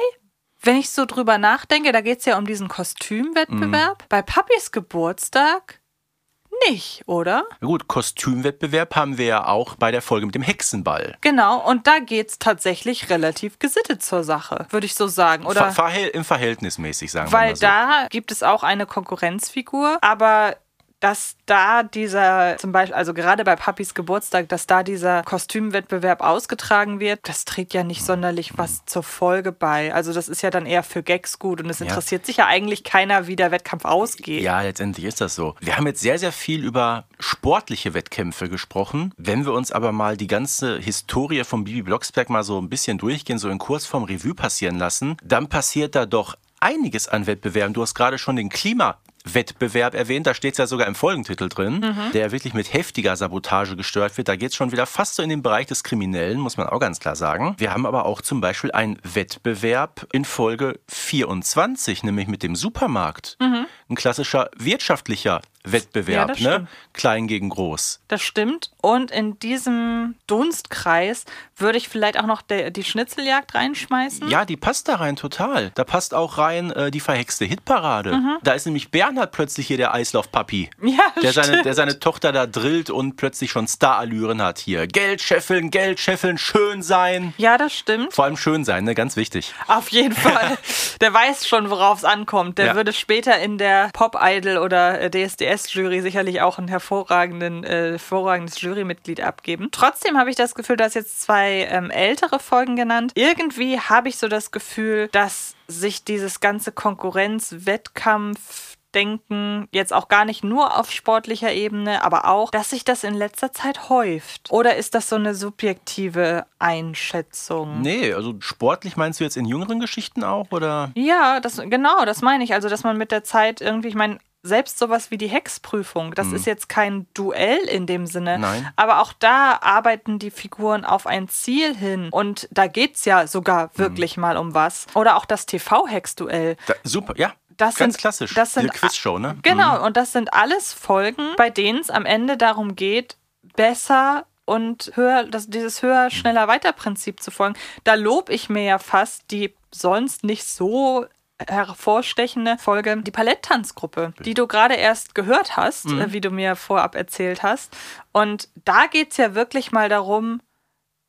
Speaker 3: wenn ich so drüber nachdenke, da geht es ja um diesen Kostümwettbewerb. Bei Papis Geburtstag nicht, oder?
Speaker 2: Na Gut, Kostümwettbewerb haben wir ja auch bei der Folge mit dem Hexenball.
Speaker 3: Genau, und da geht es tatsächlich relativ gesittet zur Sache, würde ich so sagen. Oder
Speaker 2: Ver Verhäl Im Verhältnismäßig, sagen wir
Speaker 3: weil
Speaker 2: mal so.
Speaker 3: da gibt es auch eine Konkurrenzfigur, aber dass da dieser, zum Beispiel, also gerade bei Papis Geburtstag, dass da dieser Kostümwettbewerb ausgetragen wird, das trägt ja nicht sonderlich was zur Folge bei. Also das ist ja dann eher für Gags gut und es interessiert sich ja eigentlich keiner, wie der Wettkampf ausgeht.
Speaker 2: Ja, letztendlich ist das so. Wir haben jetzt sehr, sehr viel über sportliche Wettkämpfe gesprochen. Wenn wir uns aber mal die ganze Historie von Bibi Blocksberg mal so ein bisschen durchgehen, so in Kurzform Revue passieren lassen, dann passiert da doch einiges an Wettbewerben. Du hast gerade schon den Klima Wettbewerb erwähnt, da steht es ja sogar im Folgentitel drin, der wirklich mit heftiger Sabotage gesteuert wird. Da geht es schon wieder fast so in den Bereich des Kriminellen, muss man auch ganz klar sagen. Wir haben aber auch zum Beispiel einen Wettbewerb in Folge 24, nämlich mit dem Supermarkt. Ein klassischer wirtschaftlicher Wettbewerb,
Speaker 3: Ja,
Speaker 2: ne? Klein gegen groß.
Speaker 3: Das stimmt. Und in diesem Dunstkreis würde ich vielleicht auch noch die Schnitzeljagd reinschmeißen.
Speaker 2: Ja, die passt da rein total. Da passt auch rein äh, die verhexte Hitparade.
Speaker 3: Mhm.
Speaker 2: Da ist nämlich Bernhard plötzlich hier der Eislaufpapi. <laughs>
Speaker 3: Ja,
Speaker 2: der seine,
Speaker 3: stimmt.
Speaker 2: der seine Tochter da drillt und plötzlich schon Starallüren hat hier. Geld scheffeln, Geld scheffeln, schön sein.
Speaker 3: Ja, das stimmt.
Speaker 2: Vor allem schön sein, ne? Ganz wichtig.
Speaker 3: Auf jeden Fall. <laughs> Der weiß schon, worauf es ankommt. Der
Speaker 2: Ja.
Speaker 3: würde später in der Pop-Idol oder äh, DSDS-Jury sicherlich auch ein hervorragenden, äh, hervorragendes Jurymitglied abgeben. Trotzdem habe ich das Gefühl, dass jetzt zwei ähm, ältere Folgen genannt. Irgendwie habe ich so das Gefühl, dass sich dieses ganze Konkurrenz-Wettkampf Denken jetzt auch gar nicht nur auf sportlicher Ebene, aber auch, dass sich das in letzter Zeit häuft. Oder ist das so eine subjektive Einschätzung?
Speaker 2: Nee, also sportlich meinst du jetzt in jüngeren Geschichten auch, oder?
Speaker 3: Ja, das, genau, das meine ich. Also, dass man mit der Zeit irgendwie, ich meine, selbst sowas wie die Hexprüfung, das ist jetzt kein Duell in dem Sinne.
Speaker 2: Nein.
Speaker 3: Aber auch da arbeiten die Figuren auf ein Ziel hin. Und da geht's ja sogar wirklich mal um was. Oder auch das TV-Hex-Duell.
Speaker 2: Da, super, ja.
Speaker 3: Das
Speaker 2: ganz
Speaker 3: sind-
Speaker 2: klassisch.
Speaker 3: das sind-
Speaker 2: Quizshow, ne?
Speaker 3: Genau, und das sind alles Folgen, bei denen es am Ende darum geht, besser und höher, das, dieses höher, schneller, weiter Prinzip zu folgen. Da lobe ich mir ja fast die sonst nicht so hervorstechende Folge, die Paletttanzgruppe, die du gerade erst gehört hast,
Speaker 2: Mhm.
Speaker 3: äh, wie du mir vorab erzählt hast. Und da geht es ja wirklich mal darum,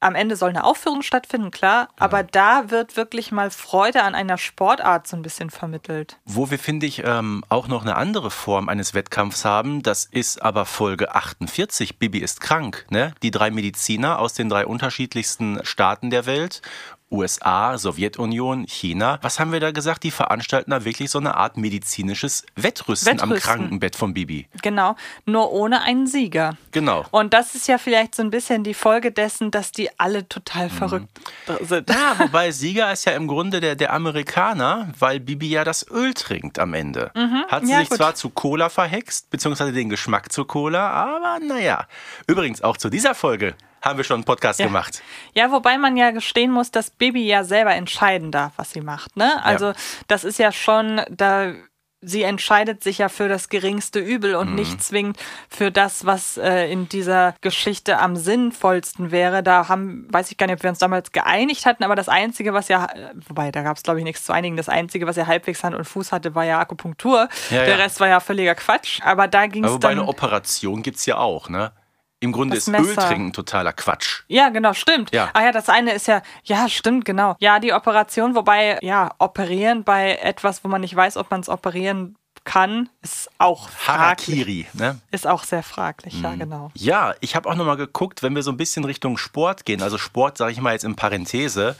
Speaker 3: am Ende soll eine Aufführung stattfinden, klar, aber da wird wirklich mal Freude an einer Sportart so ein bisschen vermittelt.
Speaker 2: Wo wir, finde ich, ähm, auch noch eine andere Form eines Wettkampfs haben, das ist aber Folge 48, Bibi ist krank. Ne? Die drei Mediziner aus den drei unterschiedlichsten Staaten der Welt. USA, Sowjetunion, China. Was haben wir da gesagt? Die veranstalten da wirklich so eine Art medizinisches Wettrüsten, am
Speaker 3: Wettrüsten.
Speaker 2: Krankenbett von Bibi.
Speaker 3: Genau, nur ohne einen Sieger.
Speaker 2: Genau.
Speaker 3: Und das ist ja vielleicht so ein bisschen die Folge dessen, dass die alle total verrückt sind.
Speaker 2: Ja, <laughs> wobei Sieger ist ja im Grunde der, der Amerikaner, weil Bibi ja das Öl trinkt am Ende. Hat sie
Speaker 3: Mhm. ja,
Speaker 2: sich
Speaker 3: gut.
Speaker 2: zwar zu Cola verhext, beziehungsweise den Geschmack zu Cola, aber naja. Übrigens, auch zu dieser Folge haben wir schon einen Podcast
Speaker 3: Ja.
Speaker 2: gemacht.
Speaker 3: Ja, wobei man ja gestehen muss, dass Bibi ja selber entscheiden darf, was sie macht. Ne? Also das ist ja schon, da sie entscheidet sich ja für das geringste Übel und nicht zwingend für das, was äh, in dieser Geschichte am sinnvollsten wäre. Da haben, weiß ich gar nicht, ob wir uns damals geeinigt hatten, aber das Einzige, was ja, wobei da gab es glaube ich nichts zu einigen, das Einzige, was ja halbwegs Hand und Fuß hatte, war ja Akupunktur.
Speaker 2: Ja,
Speaker 3: Der
Speaker 2: ja.
Speaker 3: Rest war ja völliger Quatsch. Aber da ging es
Speaker 2: wobei
Speaker 3: dann.
Speaker 2: eine Operation gibt es ja auch, ne? Im Grunde
Speaker 3: Das
Speaker 2: ist
Speaker 3: Messer.
Speaker 2: Öltrinken totaler Quatsch.
Speaker 3: Ja, genau, stimmt.
Speaker 2: Ja.
Speaker 3: Ah ja, das eine ist ja, ja, stimmt, genau. Ja, die Operation, wobei, ja, operieren bei etwas, wo man nicht weiß, ob man es operieren kann, ist auch fraglich.
Speaker 2: Harakiri, ne?
Speaker 3: Ist auch sehr fraglich,
Speaker 2: Mhm.
Speaker 3: ja, genau.
Speaker 2: Ja, ich habe auch nochmal geguckt, wenn wir so ein bisschen Richtung Sport gehen, also Sport sage ich mal jetzt in Parenthese,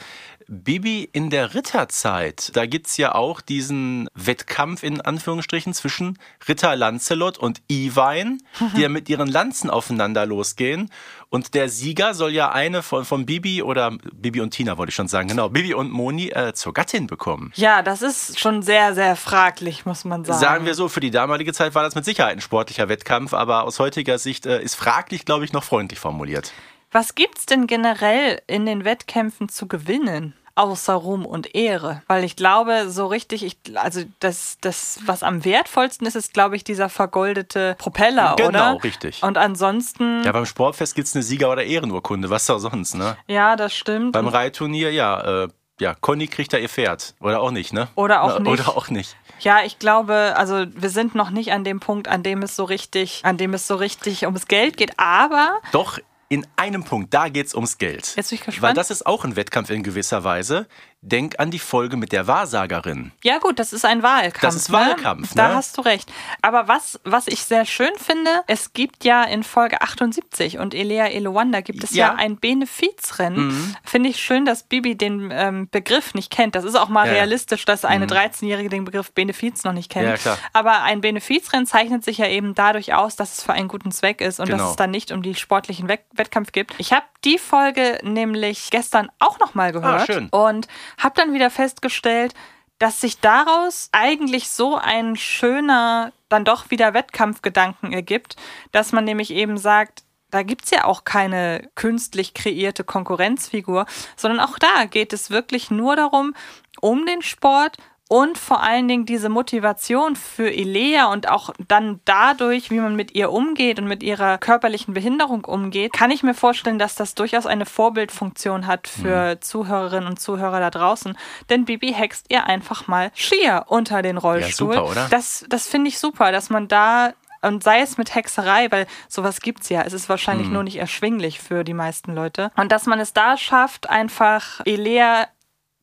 Speaker 2: Bibi in der Ritterzeit, da gibt's ja auch diesen Wettkampf in Anführungsstrichen zwischen Ritter Lancelot und Iwein, die ja mit ihren Lanzen aufeinander losgehen. Und der Sieger soll ja eine von, von Bibi oder Bibi und Tina wollte ich schon sagen, genau, Bibi und Moni äh, zur Gattin bekommen.
Speaker 3: Ja, das ist schon sehr, sehr fraglich, muss man sagen.
Speaker 2: Sagen wir so, für die damalige Zeit war das mit Sicherheit ein sportlicher Wettkampf, aber aus heutiger Sicht äh, ist fraglich, glaube ich, noch freundlich formuliert.
Speaker 3: Was gibt's denn generell in den Wettkämpfen zu gewinnen? Außer Ruhm und Ehre. Weil ich glaube, so richtig, ich, also das, das, was am wertvollsten ist, ist, glaube ich, dieser vergoldete Propeller,
Speaker 2: Genau,
Speaker 3: oder?
Speaker 2: richtig.
Speaker 3: Und ansonsten,
Speaker 2: Ja, beim Sportfest gibt's eine Sieger- oder Ehrenurkunde, was auch sonst, ne?
Speaker 3: ja, das stimmt.
Speaker 2: Beim Reitturnier, ja, äh, ja, Conny kriegt da ihr Pferd. Oder auch nicht, ne?
Speaker 3: Oder auch nicht.
Speaker 2: Oder auch nicht.
Speaker 3: Ja, ich glaube, also wir sind noch nicht an dem Punkt, an dem es so richtig, an dem es so richtig ums Geld geht, aber
Speaker 2: Doch, in einem Punkt, da geht's ums Geld.
Speaker 3: Jetzt bin ich gespannt.
Speaker 2: Weil das ist auch ein Wettkampf in gewisser Weise. Denk an die Folge mit der Wahrsagerin.
Speaker 3: ja gut, das ist ein Wahlkampf.
Speaker 2: Das ist Wahlkampf,
Speaker 3: Ne? Da
Speaker 2: ne?
Speaker 3: hast du recht. Aber was, was ich sehr schön finde, es gibt ja in Folge 78 und Elea Elowanda gibt es ja,
Speaker 2: Ja. Mhm.
Speaker 3: ein Benefizrennen. Finde ich schön, dass Bibi den ähm, Begriff nicht kennt. Das ist auch mal
Speaker 2: Ja,
Speaker 3: realistisch, dass eine 13-Jährige den Begriff Benefiz noch nicht kennt.
Speaker 2: Ja, klar.
Speaker 3: Aber ein Benefizrennen zeichnet sich ja eben dadurch aus, dass es für einen guten Zweck ist und dass
Speaker 2: Genau.
Speaker 3: es dann nicht um die sportlichen Wett Wettkampf gibt. Ich habe die Folge nämlich gestern auch noch mal gehört
Speaker 2: Ah,
Speaker 3: und habe dann wieder festgestellt, dass sich daraus eigentlich so ein schöner, dann doch wieder Wettkampfgedanken ergibt, dass man nämlich eben sagt, da gibt's ja auch keine künstlich kreierte Konkurrenzfigur, sondern auch da geht es wirklich nur darum, um den Sport, und vor allen Dingen diese Motivation für Elea und auch dann dadurch, wie man mit ihr umgeht und mit ihrer körperlichen Behinderung umgeht, kann ich mir vorstellen, dass das durchaus eine Vorbildfunktion hat für mhm. Zuhörerinnen und Zuhörer da draußen. Denn Bibi hext ihr einfach mal Skier unter den Rollstuhl.
Speaker 2: Ja, super, oder?
Speaker 3: Das, das finde ich super, dass man da und sei es mit Hexerei, weil sowas gibt's ja. Es ist wahrscheinlich mhm. nur nicht erschwinglich für die meisten Leute. Und dass man es da schafft, einfach Elea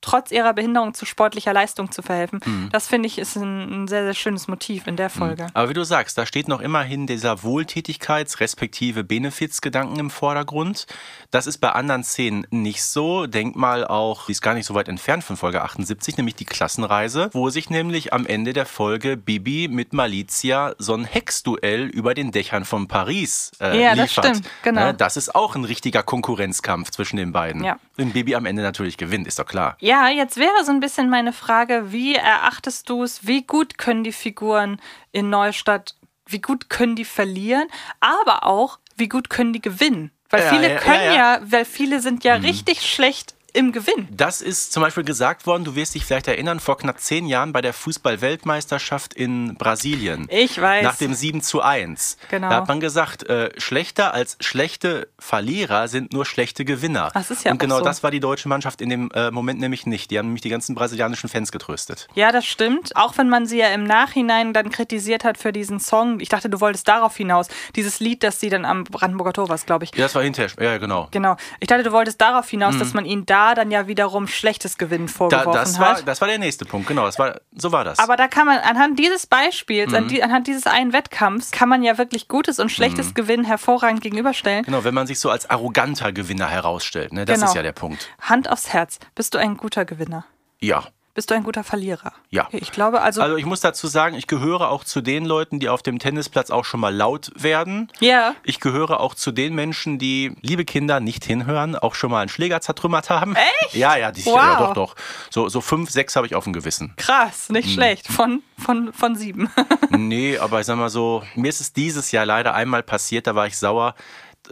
Speaker 3: trotz ihrer Behinderung zu sportlicher Leistung zu verhelfen. Mhm. Das finde ich ist ein, ein, sehr, sehr schönes Motiv in der mhm. Folge.
Speaker 2: Aber wie du sagst, da steht noch immerhin dieser Wohltätigkeits- respektive Benefizgedanken im Vordergrund. Das ist bei anderen Szenen nicht so. Denk mal auch, die ist gar nicht so weit entfernt von Folge 78, nämlich die Klassenreise, wo sich nämlich am Ende der Folge Bibi mit Malizia so ein Hexduell über den Dächern von Paris äh,
Speaker 3: ja,
Speaker 2: liefert.
Speaker 3: Das stimmt, genau.
Speaker 2: Ne, das ist auch ein richtiger Konkurrenzkampf zwischen den beiden. Ja. Wenn Bibi am Ende natürlich gewinnt, ist doch klar.
Speaker 3: Ja, ja, jetzt wäre so ein bisschen meine Frage, wie erachtest du es, wie gut können die Figuren in Neustadt, wie gut können die verlieren, aber auch, wie gut können die gewinnen? Weil ja, viele ja, können ja, ja, weil viele sind ja mhm. richtig schlecht im Gewinn.
Speaker 2: Das ist zum Beispiel gesagt worden, du wirst dich vielleicht erinnern, vor knapp zehn Jahren bei der Fußball-Weltmeisterschaft in Brasilien.
Speaker 3: Ich weiß.
Speaker 2: Nach dem 7 zu 1.
Speaker 3: Genau.
Speaker 2: Da hat man gesagt, äh, schlechter als schlechte Verlierer sind nur schlechte Gewinner.
Speaker 3: Das ist ja
Speaker 2: Und genau
Speaker 3: so.
Speaker 2: das war die deutsche Mannschaft in dem äh, Moment nämlich nicht. Die haben nämlich die ganzen brasilianischen Fans getröstet.
Speaker 3: Ja, das stimmt. Auch wenn man sie ja im Nachhinein dann kritisiert hat für diesen Song. Ich dachte, du wolltest darauf hinaus. Dieses Lied, das sie dann am Brandenburger Tor war, glaube ich.
Speaker 2: Ja, das war hinterher. Ja, genau.
Speaker 3: Genau. Ich dachte, du wolltest darauf hinaus, mhm. dass man ihn da dann ja wiederum schlechtes Gewinnen vorgeworfen
Speaker 2: da, das war,
Speaker 3: hat.
Speaker 2: Das war der nächste Punkt, genau. Das war, so war das.
Speaker 3: Aber da kann man anhand dieses Beispiels, mhm. anhand dieses einen Wettkampfs, kann man ja wirklich gutes und schlechtes mhm. Gewinnen hervorragend gegenüberstellen.
Speaker 2: Genau, wenn man sich so als arroganter Gewinner herausstellt. Ne? Das genau. ist ja der Punkt.
Speaker 3: Hand aufs Herz. Bist du ein guter Gewinner?
Speaker 2: Ja.
Speaker 3: Bist du ein guter Verlierer?
Speaker 2: Ja.
Speaker 3: Ich glaube also.
Speaker 2: Also ich muss dazu sagen, ich gehöre auch zu den Leuten, die auf dem Tennisplatz auch schon mal laut werden.
Speaker 3: Ja.
Speaker 2: Ich gehöre auch zu den Menschen, die, liebe Kinder, nicht hinhören, auch schon mal einen Schläger zertrümmert haben.
Speaker 3: Echt?
Speaker 2: Ja, ja, die,
Speaker 3: wow.
Speaker 2: ja doch, doch. So, so fünf, sechs habe ich auf dem Gewissen.
Speaker 3: Krass, nicht hm. schlecht. Von, von, von sieben. <laughs>
Speaker 2: nee, aber ich sag mal so, mir ist es dieses Jahr leider einmal passiert, da war ich sauer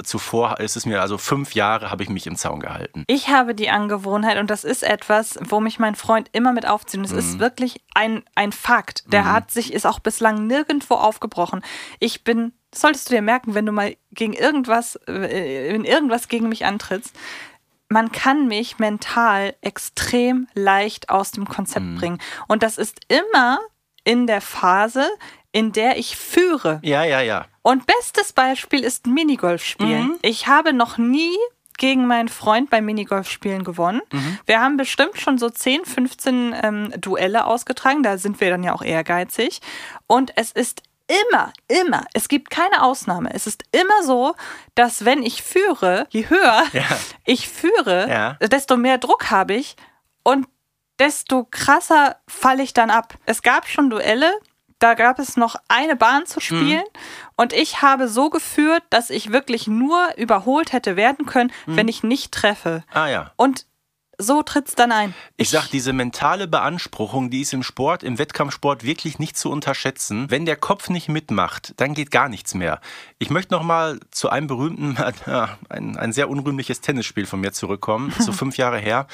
Speaker 2: zuvor ist es mir, also fünf Jahre habe ich mich im Zaun gehalten.
Speaker 3: Ich habe die Angewohnheit und das ist etwas, wo mich mein Freund immer mit aufzieht. Es mhm. ist wirklich ein, ein Fakt. Der mhm. hat sich, ist auch bislang nirgendwo aufgebrochen. Ich bin, solltest du dir merken, wenn du mal gegen irgendwas, äh, wenn irgendwas gegen mich antrittst, man kann mich mental extrem leicht aus dem Konzept mhm. bringen. Und das ist immer in der Phase, in der ich führe.
Speaker 2: Ja, ja, ja.
Speaker 3: Und bestes Beispiel ist Minigolf spielen. Mhm. Ich habe noch nie gegen meinen Freund beim Minigolf-Spielen gewonnen. Mhm. Wir haben bestimmt schon so 10, 15 ähm, Duelle ausgetragen. Da sind wir dann ja auch ehrgeizig. Und es ist immer, immer, es gibt keine Ausnahme. Es ist immer so, dass wenn ich führe, je höher <laughs> ja. ich führe, ja. desto mehr Druck habe ich und desto krasser falle ich dann ab. Es gab schon Duelle, da gab es noch eine Bahn zu spielen mhm. und ich habe so geführt, dass ich wirklich nur überholt hätte werden können, mhm. wenn ich nicht treffe.
Speaker 2: Ah ja.
Speaker 3: Und so tritt es dann ein.
Speaker 2: Ich sag, diese mentale Beanspruchung, die ist im Sport, im Wettkampfsport wirklich nicht zu unterschätzen. Wenn der Kopf nicht mitmacht, dann geht gar nichts mehr. Ich möchte noch mal zu einem berühmten, <laughs> ein, ein sehr unrühmliches Tennisspiel von mir zurückkommen, so <laughs> fünf Jahre her.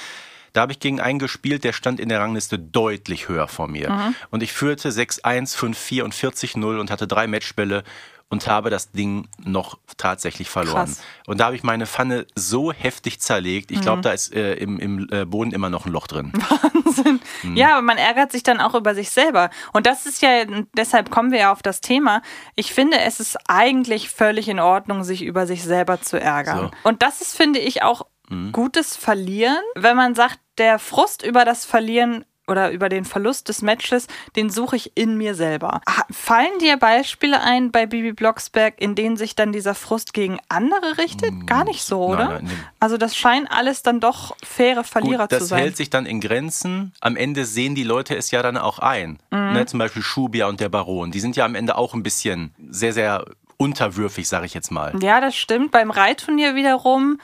Speaker 2: Da habe ich gegen einen gespielt, der stand in der Rangliste deutlich höher vor mir. Mhm. Und ich führte 6-1, 5-4 und 40-0 und hatte drei Matchbälle und habe das Ding noch tatsächlich verloren. Krass. Und da habe ich meine Pfanne so heftig zerlegt. Ich glaube, mhm. da ist äh, im, im äh, Boden immer noch ein Loch drin. <laughs>
Speaker 3: Wahnsinn. Mhm. Ja, aber man ärgert sich dann auch über sich selber. Und das ist ja, deshalb kommen wir ja auf das Thema. Ich finde, es ist eigentlich völlig in Ordnung, sich über sich selber zu ärgern. So. Und das ist, finde ich, auch mhm. gutes Verlieren, wenn man sagt, der Frust über das Verlieren oder über den Verlust des Matches, den suche ich in mir selber. Fallen dir Beispiele ein bei Bibi Blocksberg, in denen sich dann dieser Frust gegen andere richtet? Mm, Gar nicht so, oder? Nein, nein, also das scheint alles dann doch faire Verlierer
Speaker 2: Gut,
Speaker 3: zu sein.
Speaker 2: Das hält sich dann in Grenzen. Am Ende sehen die Leute es ja dann auch ein. Mhm. Ne, zum Beispiel Schubia und der Baron. Die sind ja am Ende auch ein bisschen sehr, sehr unterwürfig, sage ich jetzt mal.
Speaker 3: Ja, das stimmt. Beim Reitturnier wiederum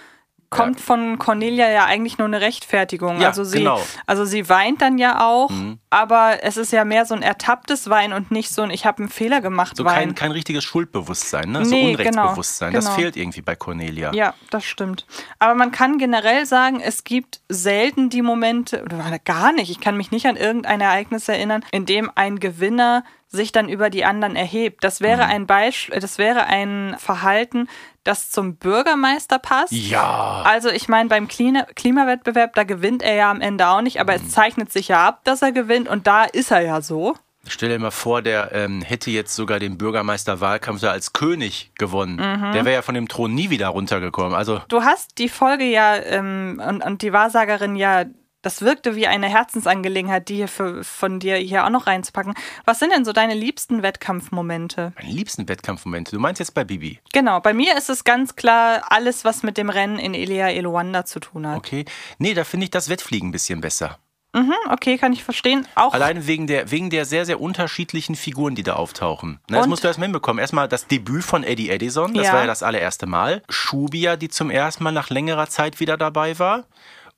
Speaker 3: kommt
Speaker 2: Ja.
Speaker 3: von Cornelia ja eigentlich nur eine Rechtfertigung.
Speaker 2: Ja,
Speaker 3: also sie,
Speaker 2: genau.
Speaker 3: also sie weint dann ja auch,
Speaker 2: Mhm.
Speaker 3: aber es ist ja mehr so ein ertapptes Wein und nicht so ein Ich habe einen Fehler gemacht
Speaker 2: So
Speaker 3: Wein.
Speaker 2: kein, kein richtiges Schuldbewusstsein, ne? so
Speaker 3: Nee,
Speaker 2: Unrechtsbewusstsein.
Speaker 3: genau,
Speaker 2: Das
Speaker 3: genau.
Speaker 2: fehlt irgendwie bei Cornelia.
Speaker 3: Ja, das stimmt. Aber man kann generell sagen, es gibt selten die Momente, oder gar nicht, ich kann mich nicht an irgendein Ereignis erinnern, in dem ein Gewinner sich dann über die anderen erhebt. Das wäre
Speaker 2: Mhm.
Speaker 3: ein Beispiel, das wäre ein Verhalten, das zum Bürgermeister passt.
Speaker 2: Ja.
Speaker 3: Also ich meine, beim Klima Klimawettbewerb, da gewinnt er ja am Ende auch nicht, aber
Speaker 2: Mhm.
Speaker 3: es zeichnet sich ja ab, dass er gewinnt und da ist er ja so.
Speaker 2: Stell dir mal vor, der ähm, hätte jetzt sogar den Bürgermeisterwahlkampf als König gewonnen.
Speaker 3: Mhm.
Speaker 2: Der wäre ja von dem Thron nie wieder runtergekommen. Also
Speaker 3: Du hast die Folge ja ähm, und, und die Wahrsagerin ja, das wirkte wie eine Herzensangelegenheit, die hier für, von dir hier auch noch reinzupacken. Was sind denn so deine liebsten Wettkampfmomente?
Speaker 2: meine liebsten Wettkampfmomente. Du meinst jetzt bei Bibi.
Speaker 3: Genau, bei mir ist es ganz klar alles, was mit dem Rennen in Elia Eluanda zu tun hat.
Speaker 2: Okay. Nee, da finde ich das Wettfliegen ein bisschen besser.
Speaker 3: Mhm, okay, kann ich verstehen. Auch
Speaker 2: Alleine wegen der, wegen der sehr, sehr unterschiedlichen Figuren, die da auftauchen. Na, das
Speaker 3: Und-
Speaker 2: musst du erstmal hinbekommen. Erstmal das Debüt von Eddie Edison, das
Speaker 3: Ja.
Speaker 2: war ja das allererste Mal. Shubia, die zum ersten Mal nach längerer Zeit wieder dabei war.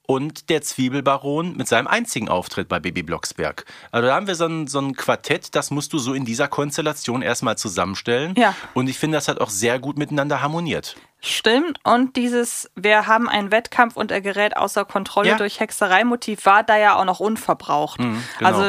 Speaker 2: Und der Zwiebelbaron mit seinem einzigen Auftritt bei Baby Blocksberg. Also da haben wir so ein, so ein Quartett, das musst du so in dieser Konstellation erstmal zusammenstellen.
Speaker 3: Ja.
Speaker 2: Und ich finde, das hat auch sehr gut miteinander harmoniert.
Speaker 3: Stimmt. Und dieses, wir haben einen Wettkampf und er gerät außer Kontrolle
Speaker 2: Ja.
Speaker 3: durch Hexerei-Motiv, war da ja auch noch unverbraucht.
Speaker 2: genau.
Speaker 3: Also,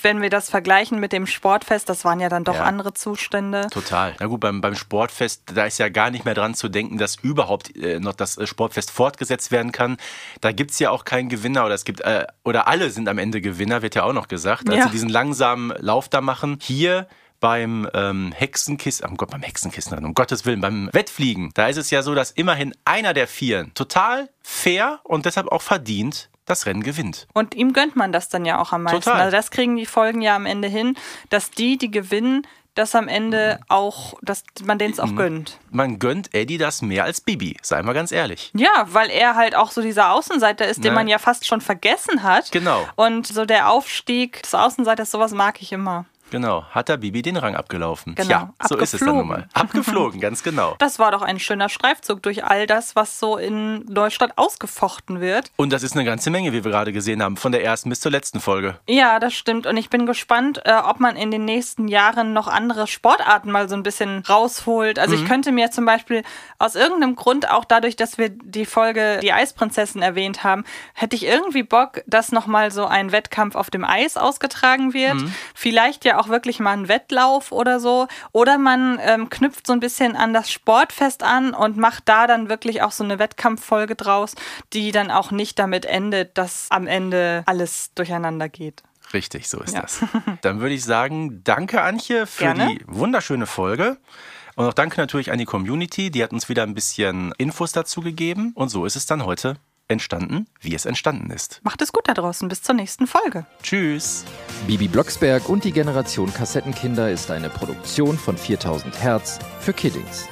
Speaker 3: wenn wir das vergleichen mit dem Sportfest, das waren ja dann doch
Speaker 2: Ja.
Speaker 3: andere Zustände.
Speaker 2: Total. Na gut, beim, beim Sportfest, da ist ja gar nicht mehr dran zu denken, dass überhaupt äh, noch das äh, Sportfest fortgesetzt werden kann. Da gibt's ja auch keinen Gewinner oder es gibt, äh, oder alle sind am Ende Gewinner, wird ja auch noch gesagt. Also
Speaker 3: Ja.
Speaker 2: diesen langsamen Lauf da machen. Hier beim ähm, Hexenkissen, oh Gott, beim Hexenkissen, um Gottes Willen, beim Wettfliegen, da ist es ja so, dass immerhin einer der Vieren total fair und deshalb auch verdient das Rennen gewinnt.
Speaker 3: Und ihm gönnt man das dann ja auch am meisten.
Speaker 2: Total.
Speaker 3: Also das kriegen die Folgen ja am Ende hin, dass die, die gewinnen, das am Ende auch, dass man denen
Speaker 2: Mhm.
Speaker 3: es auch gönnt.
Speaker 2: Man gönnt Eddie das mehr als Bibi, sei mal ganz ehrlich.
Speaker 3: Ja, weil er halt auch so dieser Außenseiter ist, den
Speaker 2: Ne.
Speaker 3: man ja fast schon vergessen hat.
Speaker 2: Genau.
Speaker 3: Und so der Aufstieg des Außenseiters, sowas mag ich immer.
Speaker 2: Genau, hat da Bibi den Rang abgelaufen.
Speaker 3: Genau,
Speaker 2: Tja, so ist es dann nun mal. abgeflogen. <laughs> Ganz genau.
Speaker 3: Das war doch ein schöner Streifzug durch all das, was so in Neustadt ausgefochten wird.
Speaker 2: Und das ist eine ganze Menge, wie wir gerade gesehen haben, von der ersten bis zur letzten Folge.
Speaker 3: Ja, das stimmt. Und ich bin gespannt, äh, ob man in den nächsten Jahren noch andere Sportarten mal so ein bisschen rausholt. Also
Speaker 2: Mhm.
Speaker 3: ich könnte mir zum Beispiel aus irgendeinem Grund, auch dadurch, dass wir die Folge Die Eisprinzessin erwähnt haben, hätte ich irgendwie Bock, dass nochmal so ein Wettkampf auf dem Eis ausgetragen wird.
Speaker 2: Mhm.
Speaker 3: Vielleicht ja auch wirklich mal ein Wettlauf oder so. Oder man ähm, knüpft so ein bisschen an das Sportfest an und macht da dann wirklich auch so eine Wettkampffolge draus, die dann auch nicht damit endet, dass am Ende alles durcheinander geht.
Speaker 2: Richtig, so ist
Speaker 3: Ja.
Speaker 2: das. Dann würde ich sagen, danke Antje für
Speaker 3: Gerne.
Speaker 2: die wunderschöne Folge. Und auch danke natürlich an die Community, die hat uns wieder ein bisschen Infos dazu gegeben. Und so ist es dann heute entstanden, wie es entstanden ist.
Speaker 3: Macht es gut da draußen. Bis zur nächsten Folge.
Speaker 2: Tschüss.
Speaker 4: Bibi Blocksberg und die Generation Kassettenkinder ist eine Produktion von 4000 Hertz für Kiddings.